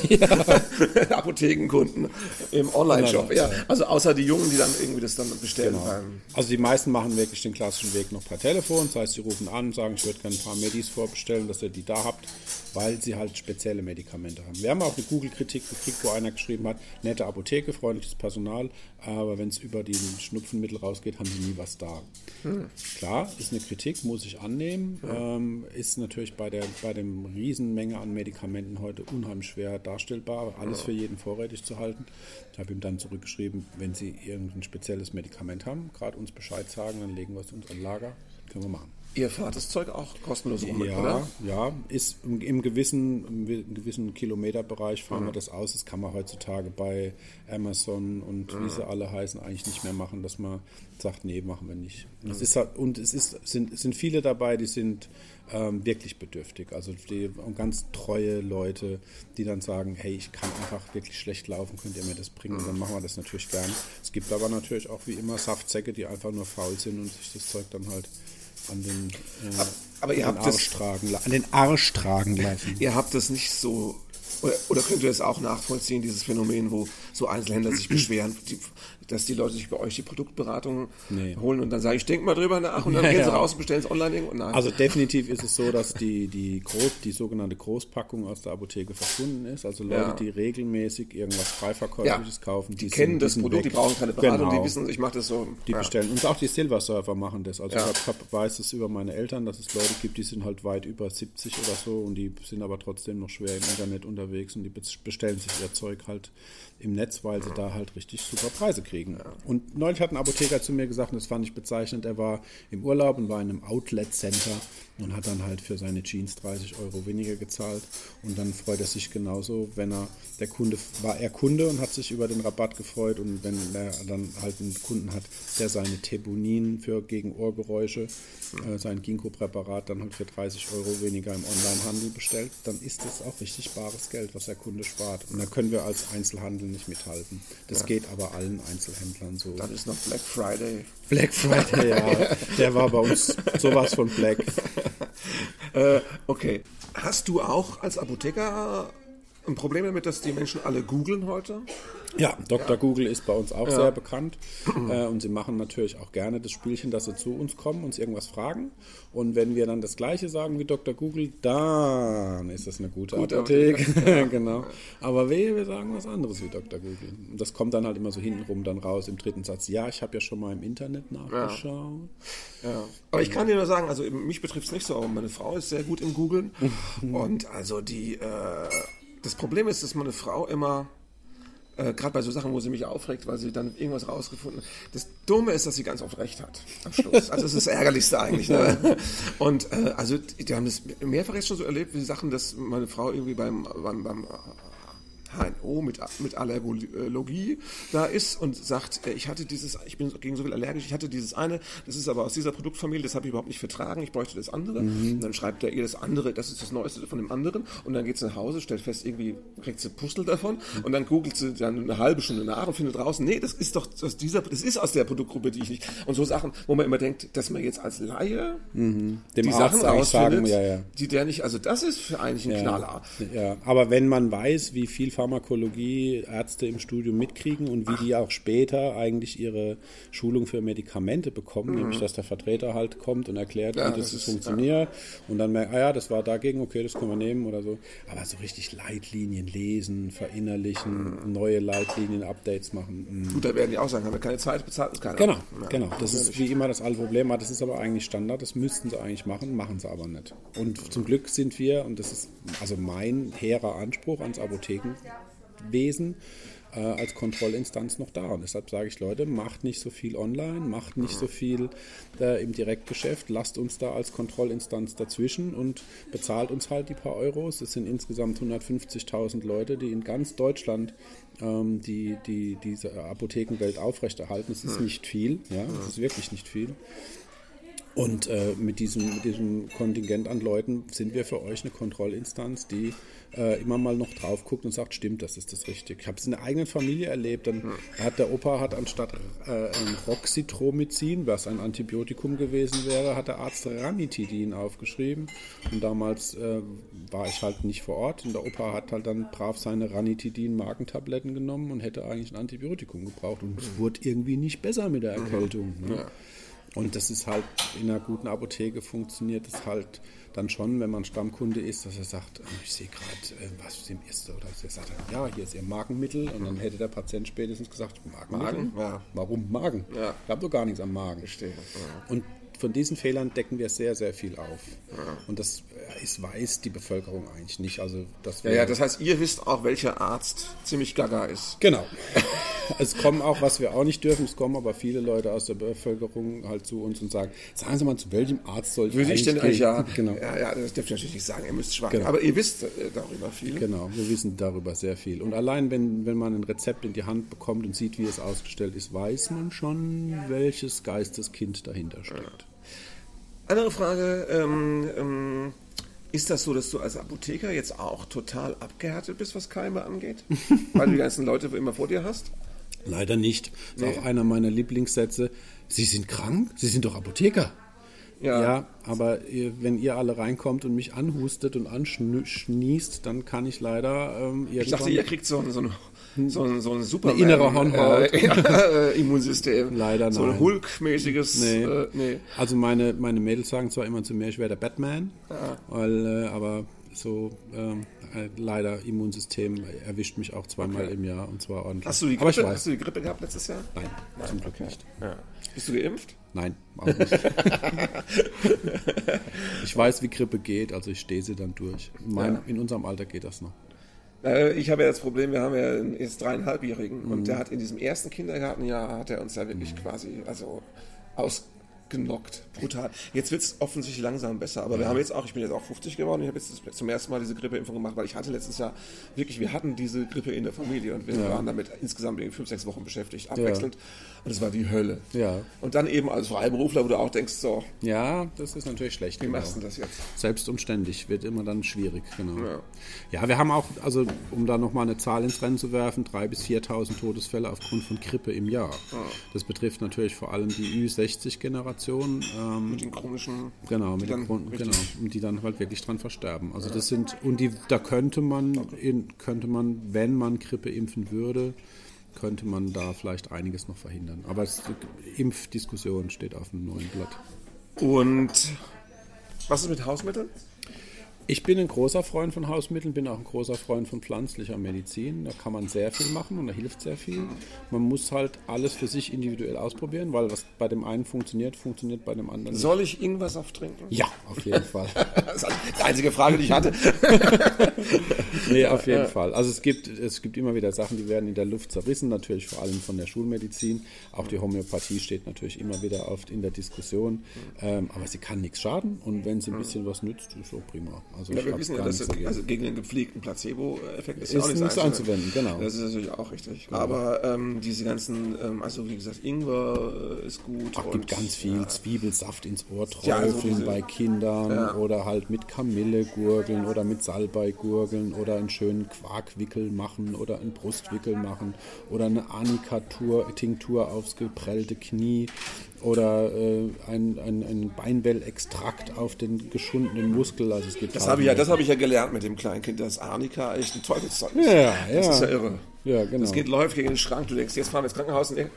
ja. Apothekenkunden im Online-Shop. Ja, also außer die Jungen, die dann irgendwie das dann bestellen. Genau. Also die meisten machen wirklich den klassischen Weg noch per Telefon. Das heißt, sie rufen an und sagen, ich würde gerne ein paar Medis vorbestellen, dass ihr die da habt, weil sie halt spezielle Medikamente haben. Wir haben auch eine Google-Kritik gekriegt, wo einer geschrieben hat, nette Apotheke, freundliches Personal, aber wenn es über die Schnupfenmittel rausgeht, haben sie nie was da. Hm. Klar, ist eine Kritik, muss ich annehmen. Hm. Ähm, ist natürlich bei der bei dem Riesenmenge an Medikamenten heute unheimlich schwer darstellbar, alles ja. für jeden vorrätig zu halten. Ich habe ihm dann zurückgeschrieben, wenn Sie irgendein spezielles Medikament haben, gerade uns Bescheid sagen, dann legen wir es uns an Lager. Können wir machen. Ihr fahrt das Zeug auch kostenlos rum, ja, oder? Ja, ist im, im, gewissen, im gewissen Kilometerbereich fahren mhm. wir das aus. Das kann man heutzutage bei Amazon und mhm. wie sie alle heißen eigentlich nicht mehr machen, dass man sagt, nee, machen wir nicht. Mhm. Es ist halt, und es ist, sind, sind viele dabei, die sind ähm, wirklich bedürftig. Also die ganz treue Leute, die dann sagen, hey, ich kann einfach wirklich schlecht laufen, könnt ihr mir das bringen? Und dann machen wir das natürlich gern. Es gibt aber natürlich auch wie immer Saftsäcke, die einfach nur faul sind und sich das Zeug dann halt an den, äh, aber ihr habt Arsch das, tragen, an den Arsch tragen lassen. Ihr habt das nicht so oder, oder könnt ihr es auch nachvollziehen, dieses Phänomen, wo so Einzelhändler sich beschweren, die, dass die Leute sich bei euch die Produktberatung Nee. holen und dann sagen, ich denke mal drüber nach und dann Ja, gehen sie ja. raus und bestellen es online irgendwo nach. Also definitiv ist es so, dass die, die, Groß, die sogenannte Großpackung aus der Apotheke verschwunden ist. Also Leute, Ja. die regelmäßig irgendwas Freiverkäufliches kaufen, die sind- kennen das sind Produkt, weg. die brauchen keine Beratung, Genau. die wissen, ich mache das so. Die bestellen. Und auch die Silversurfer machen das. Also ich hab, hab, weiß es über meine Eltern, dass es Leute gibt, die sind halt weit über 70 oder so und die sind aber trotzdem noch schwer im Internet unterwegs und die be- bestellen sich ihr Zeug halt im Netz, weil sie da halt richtig super Preise kriegen. Und neulich hat ein Apotheker zu mir gesagt, und das fand ich bezeichnend, er war im Urlaub und war in einem Outlet-Center und hat dann halt für seine Jeans 30 Euro weniger gezahlt. Und dann freut er sich genauso, wenn er, der Kunde, war er Kunde und hat sich über den Rabatt gefreut. Und wenn er dann halt einen Kunden hat, der seine Tebunin für gegen Ohrgeräusche, äh, sein Ginkgo-Präparat dann halt für 30 Euro weniger im Onlinehandel bestellt, dann ist das auch richtig bares Geld, was der Kunde spart. Und da können wir als Einzelhandel nicht mithalten. Das geht aber allen Einzelhändlern so. Dann ist noch Black Friday. Black Friday, ja, der war bei uns sowas von Black. Äh, okay. Hast du auch als Apotheker ein Problem damit, dass die Menschen alle googeln heute? Ja, Dr. Google ist bei uns auch sehr bekannt äh, und sie machen natürlich auch gerne das Spielchen, dass sie zu uns kommen, uns irgendwas fragen und wenn wir dann das Gleiche sagen wie Dr. Google, dann ist das eine gute, Gute Apotheke. genau. Aber wehe, wir sagen was anderes wie Dr. Google. Und das kommt dann halt immer so hintenrum dann raus im dritten Satz. Ja, ich habe ja schon mal im Internet nachgeschaut. Ja. Aber ich kann dir nur sagen, also mich betrifft es nicht so, aber meine Frau ist sehr gut im Googeln. Und also die, äh, das Problem ist, dass meine Frau immer, äh, gerade bei so Sachen, wo sie mich aufregt, weil sie dann irgendwas rausgefunden hat. Das Dumme ist, dass sie ganz oft recht hat am Schluss. Also das ist das Ärgerlichste eigentlich. Ne? Und äh, also die, haben das mehrfach jetzt schon so erlebt, wie Sachen, dass meine Frau irgendwie beim, beim, beim HNO mit, mit Allergologie da ist und sagt, äh, ich hatte dieses, ich bin gegen so viel allergisch, ich hatte dieses eine, das ist aber aus dieser Produktfamilie, das habe ich überhaupt nicht vertragen, ich bräuchte das andere. Und dann schreibt er ihr das andere, das ist das Neueste von dem anderen. Und dann geht sie nach Hause, stellt fest, irgendwie kriegt sie Pustel davon und dann googelt sie dann eine halbe Stunde nach und findet raus, nee, das ist doch aus dieser, das ist aus der Produktgruppe, die ich nicht. Und so Sachen, wo man immer denkt, dass man jetzt als Laie Dem die Arzt Sachen rausfindet, sagen, ja, ja. die der nicht, also das ist für eigentlich ein Knaller. Ja, aber wenn man weiß, wie viel Pharmakologie Ärzte im Studium mitkriegen und wie die auch später eigentlich ihre Schulung für Medikamente bekommen, nämlich dass der Vertreter halt kommt und erklärt, Mhm. Ja, wie das, das ist- funktioniert und dann merkt, ah ja, das war dagegen, okay, das können wir nehmen oder so. Aber so richtig Leitlinien lesen, verinnerlichen, Mhm. neue Leitlinien, Updates machen. mm. Gut, da werden die auch sagen, haben wir keine Zeit, bezahlt uns keiner. Genau, Ja, genau. Das ist natürlich. wie immer das alte Problem. Das ist aber eigentlich Standard. Das müssten sie eigentlich machen, machen sie aber nicht. Und zum Glück sind wir, und das ist also mein hehrer Anspruch ans Apothekenwesen, äh, als Kontrollinstanz noch da. Und deshalb sage ich, Leute, macht nicht so viel online, macht nicht so viel äh, im Direktgeschäft, lasst uns da als Kontrollinstanz dazwischen und bezahlt uns halt die paar Euros. Es sind insgesamt 150.000 Leute, die in ganz Deutschland ähm, die, die diese Apothekenwelt aufrechterhalten. Es ist nicht viel, ja, es ist wirklich nicht viel. Und äh, mit, diesem, mit diesem Kontingent an Leuten sind wir für euch eine Kontrollinstanz, die äh, immer mal noch drauf guckt und sagt, stimmt, das ist das richtig. Ich habe es in der eigenen Familie erlebt. Dann hat der Opa hat anstatt äh, ein Roxytromycin, was ein Antibiotikum gewesen wäre, hat der Arzt Ranitidin aufgeschrieben. Und damals äh, war ich halt nicht vor Ort. Und der Opa hat halt dann brav seine Ranitidin-Magentabletten genommen und hätte eigentlich ein Antibiotikum gebraucht. Und es wurde irgendwie nicht besser mit der Erkältung. Ne? Und das ist halt in einer guten Apotheke funktioniert es halt dann schon, wenn man Stammkunde ist, dass er sagt, äh, ich sehe gerade, äh, was dem ist. Oder er sagt, ja, hier ist Ihr Magenmittel. Und dann hätte der Patient spätestens gesagt, Magenmittel? Magen? Ja. Warum Magen? Ja. Ich habe doch gar nichts am Magen. Verstehe, ja. Und von diesen Fehlern decken wir sehr, sehr viel auf. Und das ist, weiß die Bevölkerung eigentlich nicht. Also, dass Ja, ja, das heißt, ihr wisst auch, welcher Arzt ziemlich gaga ist. Genau. Es kommen auch, was wir auch nicht dürfen, es kommen aber viele Leute aus der Bevölkerung halt zu uns und sagen, sagen Sie mal, zu welchem Arzt soll ich Würde ich denn eigentlich, gehen? ja, Genau. ja, ja, das dürft ihr natürlich nicht sagen, ihr müsst schweigen. Genau. Aber ihr wisst äh, darüber viel. Genau, wir wissen darüber sehr viel. Und allein, wenn, wenn man ein Rezept in die Hand bekommt und sieht, wie es ausgestellt ist, weiß man schon, welches Geisteskind dahinter steckt. Andere Frage, ähm, ähm, ist das so, dass du als Apotheker jetzt auch total abgehärtet bist, was Keime angeht? Weil du die ganzen Leute immer vor dir hast? Leider nicht. Das ist auch einer meiner Lieblingssätze. Sie sind krank? Sie sind doch Apotheker. Ja. Ja. aber ihr, wenn ihr alle reinkommt und mich anhustet und anschnießt, dann kann ich leider ähm. Ich dachte, ihr kriegt so ein, so ein, so ein, so ein Superman, Eine innere Hornhaut. Äh, äh, Immunsystem. Leider So ein nein. Hulk-mäßiges. Nee. Äh, nee. Also meine, meine Mädels sagen zwar immer zu mir, ich wäre der Batman, weil, äh, aber so ähm, äh, leider Immunsystem erwischt mich auch zweimal im Jahr und zwar ordentlich. Hast du, die Grippe, hast du die Grippe gehabt letztes Jahr? Nein, zum Glück nicht. Ja. Bist du geimpft? Nein, auch nicht. ich weiß, wie Grippe geht, also ich stehe sie dann durch. In, meinem, Ja. in unserem Alter geht das noch. Äh, Ich habe ja das Problem, wir haben ja einen jetzt dreieinhalbjährigen Mhm. und der hat in diesem ersten Kindergartenjahr hat er uns ja wirklich quasi also ausgenockt, brutal. Jetzt wird es offensichtlich langsam besser, aber wir haben jetzt auch, ich bin jetzt auch 50 geworden, ich habe jetzt zum ersten Mal diese Grippeimpfung gemacht, weil ich hatte letztes Jahr wirklich, wir hatten diese Grippe in der Familie und wir waren damit insgesamt irgendwie fünf, sechs Wochen beschäftigt, abwechselnd und es war die Hölle. Ja. Und dann eben als Freiberufler, wo du auch denkst, so, Ja, das ist natürlich schlecht. wie genau. machst du das jetzt? Selbst und ständig wird immer dann schwierig, genau. Ja. Ja, wir haben auch, also um da nochmal eine Zahl ins Rennen zu werfen, 3.000 bis 4.000 Todesfälle aufgrund von Grippe im Jahr. Das betrifft natürlich vor allem die Ü60-Generation, ähm, Mit den chronischen, genau, mit dann Grund, genau, die dann halt wirklich dran versterben. Also das sind, und die, da könnte man, in, könnte man, wenn man Grippe impfen würde, könnte man da vielleicht einiges noch verhindern. Aber es, die Impfdiskussion steht auf einem neuen Blatt. Und was ist mit Hausmitteln? Ich bin ein großer Freund von Hausmitteln, bin auch ein großer Freund von pflanzlicher Medizin. Da kann man sehr viel machen und da hilft sehr viel. Man muss halt alles für sich individuell ausprobieren, weil was bei dem einen funktioniert, funktioniert bei dem anderen nicht. Soll ich Ingwersaft trinken? Ja, auf jeden Fall. Das ist die einzige Frage, die ich hatte. Nee, auf jeden Fall. Also es gibt, es gibt immer wieder Sachen, die werden in der Luft zerrissen, natürlich vor allem von der Schulmedizin. Auch die Homöopathie steht natürlich immer wieder oft in der Diskussion. Ähm, aber sie kann nichts schaden und wenn sie ein bisschen was nützt, ist so prima. Also Ja, wir wissen ja, dass dagegen. also gegen den gepflegten Placebo-Effekt ist, ja Ist auch nichts, nichts einzuwenden. genau. Das ist natürlich auch richtig. Aber ähm, diese ganzen, ähm, also wie gesagt, Ingwer äh, ist gut. Ach, und, gibt ganz viel Ja, Zwiebelsaft ins Ohr Ja, also träufeln bei Kindern Ja. oder halt mit Kamille gurgeln oder mit Salbei gurgeln oder einen schönen Quarkwickel machen oder einen Brustwickel machen oder eine Anika-Tinktur aufs geprellte Knie oder äh, ein, ein, ein Beinwellextrakt auf den geschundenen Muskel. Also es gibt das habe ich ja, das habe ich ja gelernt mit dem kleinen Kind, dass Arnika echt ein Teufelszeug ist. Ja, Das ja. ist ja irre. Ja, genau. Das geht läuft gegen den Schrank. Du denkst, jetzt fahren wir ins Krankenhaus und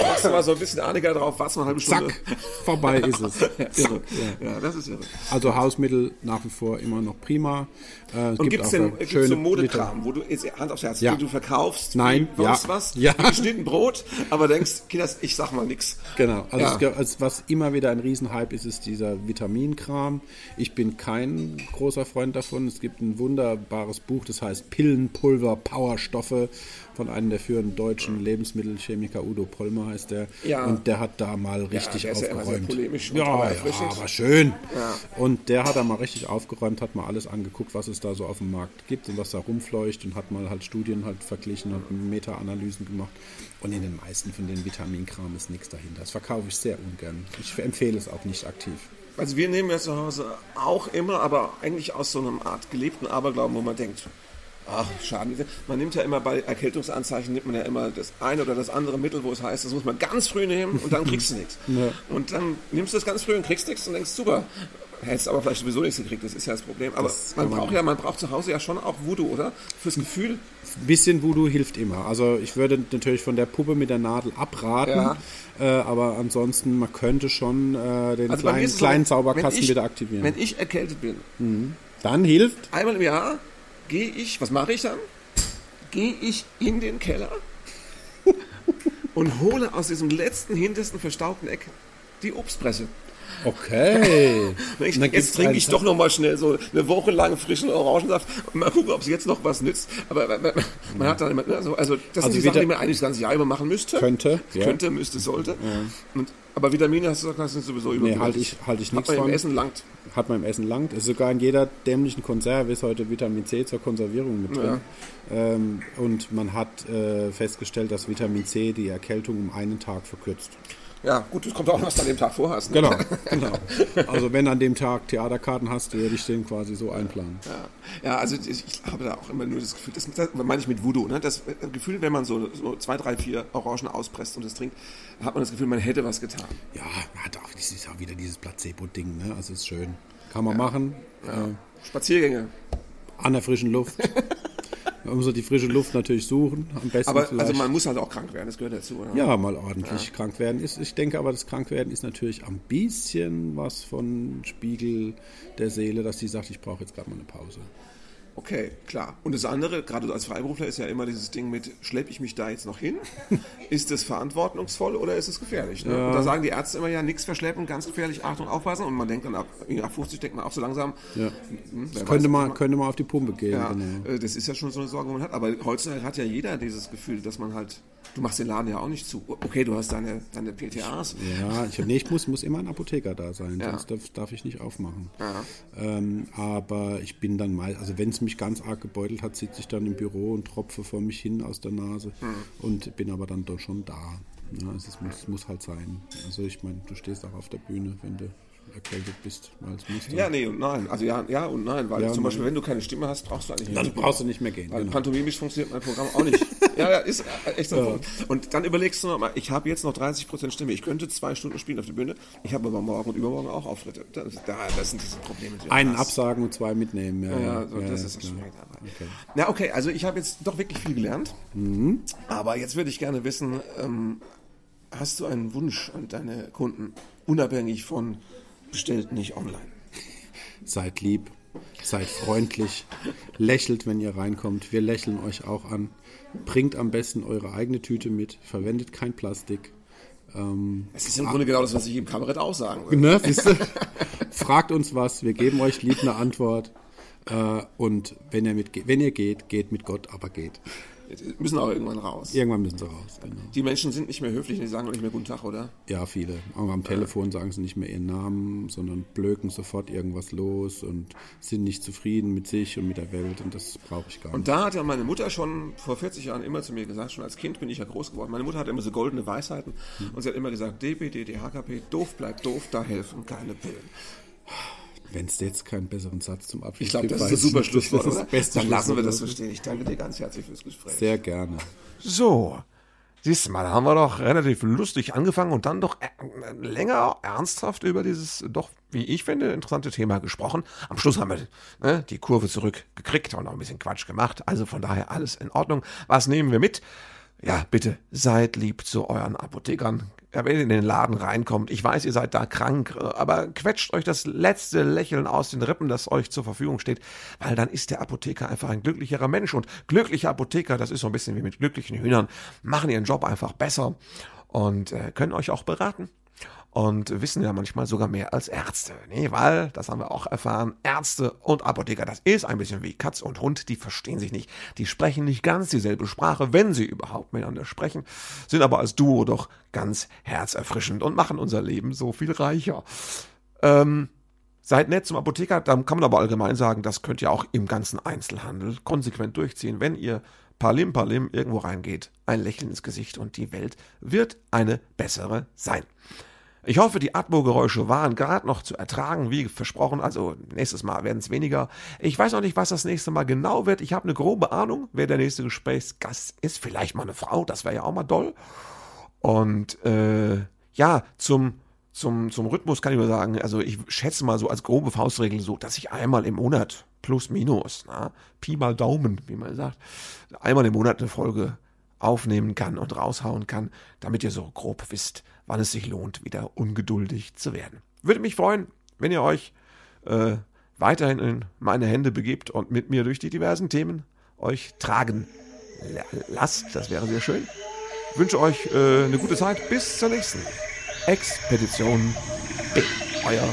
machst du mal so ein bisschen Arnika drauf, wartest mal eine halbe Stunde. Zack, vorbei ist es. Irre. Ja, das ist irre. Also Hausmittel nach wie vor immer noch prima. Äh, es Und gibt es denn gibt's schöne so Modekram, wo du jetzt Hand aufs Herz, Ja. du verkaufst, Nein, ja. was, Ja. geschnitten Brot, aber denkst, Kinders, ich sag mal nix. Genau, also, Ja. es, also was immer wieder ein Riesenhype ist, ist dieser Vitaminkram. Ich bin kein großer Freund davon. Es gibt ein wunderbares Buch, das heißt Pillenpulver, Powerstoffe von einem der führenden deutschen Lebensmittelchemiker, Udo Pollmer heißt der. Ja. Und der hat da mal richtig ja aufgeräumt. ja, aber ja, aber schön. Und der hat da mal richtig aufgeräumt, hat mal alles angeguckt, was es da so auf dem Markt gibt und was da rumfleucht und hat mal halt Studien halt verglichen und Meta-Analysen gemacht. Und in den meisten von den Vitaminkram ist nichts dahinter. Das verkaufe ich sehr ungern. Ich empfehle es auch nicht aktiv. Also wir nehmen ja zu Hause auch immer, aber eigentlich aus so einer Art gelebten Aberglauben, wo man denkt, ach, Schaden. Man nimmt ja immer bei Erkältungsanzeichen, nimmt man ja immer das eine oder das andere Mittel, wo es heißt, das muss man ganz früh nehmen und dann kriegst du nichts. Und dann nimmst du das ganz früh und kriegst nichts und denkst, super, hättest aber vielleicht sowieso nichts gekriegt, das ist ja das Problem. Aber man kann man- braucht ja, man braucht zu Hause ja schon auch Voodoo, oder? Fürs Gefühl. Ein bisschen Voodoo hilft immer. Also ich würde natürlich von der Puppe mit der Nadel abraten, Ja. äh, aber ansonsten, man könnte schon äh, den Also kleinen, so, kleinen wenn Zauberkasten ich- wieder aktivieren. Wenn ich erkältet bin, Dann hilft einmal im Jahr gehe ich, was mache ich dann? Gehe ich in den Keller und hole aus diesem letzten, hintersten verstaubten Eck die Obstpresse. Okay. Ich, jetzt trinke ich doch noch mal schnell so eine Woche lang frischen Orangensaft und mal gucken, ob es jetzt noch was nützt. Aber man, man- hat dann immer, ne, so, also das Also sind die Sachen, die man eigentlich das ganze Jahr über machen müsste. Könnte, ja. Könnte, müsste, sollte. Und, aber Vitamine hast du gesagt, das sind sowieso Nee, überbewertet. halte ich, halte ich Hat nichts man im von. Essen langt. Hat man im Essen langt. Ist sogar in jeder dämlichen Konserve ist heute Vitamin C zur Konservierung mit drin. Ähm, und man hat äh, festgestellt, dass Vitamin C die Erkältung um einen Tag verkürzt. Ja, gut, das kommt auch, was du an dem Tag vorhast. Ne? Genau, genau. Also wenn an dem Tag Theaterkarten hast, würde ich den quasi so einplanen. Ja, ja also ich, ich habe da auch immer nur das Gefühl, das, das meine ich mit Voodoo, ne? das Gefühl, wenn man so, so zwei, drei, vier Orangen auspresst und das trinkt, hat man das Gefühl, man hätte was getan. Ja, hat auch, das ist auch wieder dieses Placebo-Ding, ne? also ist schön. Kann man ja. machen. Ja. Äh, Spaziergänge. An der frischen Luft. Man muss die frische Luft natürlich suchen. Am besten aber also man muss halt auch krank werden, das gehört dazu. Oder? Ja, mal ordentlich ja. krank werden. Ist, ich denke aber, das Krankwerden ist natürlich ein bisschen was von Spiegel der Seele, dass die sagt, ich brauche jetzt gerade mal eine Pause. Okay, klar. Und das andere, gerade als Freiberufler, ist ja immer dieses Ding mit, schleppe ich mich da jetzt noch hin? ist das verantwortungsvoll oder ist es gefährlich? Ne? Ja. Und da sagen die Ärzte immer ja, nichts verschleppen, ganz gefährlich, Achtung, aufpassen. Und man denkt dann, ab, ab 50 denkt man auch so langsam, ja. hm, könnte, weiß, man, könnte man auf die Pumpe gehen. Ja, genau. Äh, das ist ja schon so eine Sorge, die man hat. Aber heutzutage hat ja jeder dieses Gefühl, dass man halt Du machst den Laden ja auch nicht zu. Okay, du hast deine, deine PTAs. Ja, ich, nee, ich muss, muss immer ein Apotheker da sein, ja. sonst darf, darf, ich nicht aufmachen. Ja. Ähm, aber ich bin dann mal, also wenn es mich ganz arg gebeutelt hat, sitze ich dann im Büro und tropfe vor mich hin aus der Nase mhm. und bin aber dann doch schon da. Ja, es, ist, es muss halt sein. Also ich meine, du stehst auch auf der Bühne, wenn du erkältet bist, weil es musste. Ja, nee und nein. Also ja, ja und nein, weil ja, zum Beispiel, wenn du keine Stimme hast, brauchst du eigentlich nicht. Dann brauchst du nicht mehr gehen. Weil genau. pantomimisch funktioniert mein Programm auch nicht. ja, ja, ist echt so. Ja. Und dann überlegst du nochmal, ich habe jetzt noch 30% Stimme, ich könnte zwei Stunden spielen auf der Bühne, ich habe aber morgen und übermorgen auch Auftritte. Das, das sind diese Probleme. Die Einen hast. absagen und zwei mitnehmen, ja. Ja, so, das ist das Schwierige dabei. Okay. Ja, okay, also ich habe jetzt doch wirklich viel gelernt, mhm. aber jetzt würde ich gerne wissen, ähm, hast du einen Wunsch an deine Kunden, unabhängig von bestellt nicht online. Seid lieb, seid freundlich, lächelt, wenn ihr reinkommt. Wir lächeln euch auch an. Bringt am besten eure eigene Tüte mit, verwendet kein Plastik. Ähm, es ist im Grunde genau das, was ich im Kabarett auch sagen würde. Ne, Fragt uns was, wir geben euch lieb eine Antwort. Äh, und wenn ihr, mit, wenn ihr geht, geht mit Gott, aber geht müssen auch irgendwann raus. Irgendwann müssen sie raus, genau. Die Menschen sind nicht mehr höflich, die sagen auch nicht mehr Guten Tag, oder? Ja, viele. Auch am Telefon sagen sie nicht mehr ihren Namen, sondern blöken sofort irgendwas los und sind nicht zufrieden mit sich und mit der Welt und das brauche ich gar nicht. Und da hat ja meine Mutter schon vor 40 Jahren immer zu mir gesagt, schon als Kind bin ich ja groß geworden. Meine Mutter hat immer so goldene Weisheiten hm. und sie hat immer gesagt, DB, DHKP, doof bleibt doof, da helfen keine Pillen. Wenn es jetzt keinen besseren Satz zum Abschluss ich glaub, gibt. Ich glaube, das ist ein super Schlusswort, oder? Dann lassen wir das so stehen. Ich danke dir ganz herzlich fürs Gespräch. Sehr gerne. So, Siehst du mal, da haben wir doch relativ lustig angefangen und dann doch äh, länger ernsthaft über dieses doch, wie ich finde, interessante Thema gesprochen. Am Schluss haben wir ne, die Kurve zurückgekriegt und noch ein bisschen Quatsch gemacht. Also von daher alles in Ordnung. Was nehmen wir mit? Ja, bitte seid lieb zu euren Apothekern wenn ihr in den Laden reinkommt, ich weiß, ihr seid da krank, aber quetscht euch das letzte Lächeln aus den Rippen, das euch zur Verfügung steht, weil dann ist der Apotheker einfach ein glücklicherer Mensch. Und glückliche Apotheker, das ist so ein bisschen wie mit glücklichen Hühnern, machen ihren Job einfach besser und äh, können euch auch beraten und wissen ja manchmal sogar mehr als Ärzte. Nee, weil, das haben wir auch erfahren, Ärzte und Apotheker, das ist ein bisschen wie Katz und Hund, die verstehen sich nicht. Die sprechen nicht ganz dieselbe Sprache, wenn sie überhaupt miteinander sprechen, sind aber als Duo doch ganz herzerfrischend und machen unser Leben so viel reicher. Ähm, Seid nett zum Apotheker, dann kann man aber allgemein sagen, das könnt ihr auch im ganzen Einzelhandel konsequent durchziehen. Wenn ihr Palim Palim irgendwo reingeht, ein Lächeln ins Gesicht und die Welt wird eine bessere sein. Ich hoffe, die Atmo-Geräusche waren gerade noch zu ertragen, wie versprochen. Also nächstes Mal werden es weniger. Ich weiß noch nicht, was das nächste Mal genau wird. Ich habe eine grobe Ahnung, wer der nächste Gesprächsgast ist. Vielleicht mal eine Frau, das wäre ja auch mal doll. Und äh, ja, zum, zum, zum Rhythmus kann ich nur sagen, also ich schätze mal so als grobe Faustregel so, dass ich einmal im Monat plus minus, na, Pi mal Daumen, wie man sagt, einmal im Monat eine Folge aufnehmen kann und raushauen kann, damit ihr so grob wisst, wann es sich lohnt, wieder ungeduldig zu werden. Würde mich freuen, wenn ihr euch äh, weiterhin in meine Hände begebt und mit mir durch die diversen Themen euch tragen lasst. Das wäre sehr schön. Ich wünsche euch äh, eine gute Zeit. Bis zur nächsten Expedition B. Euer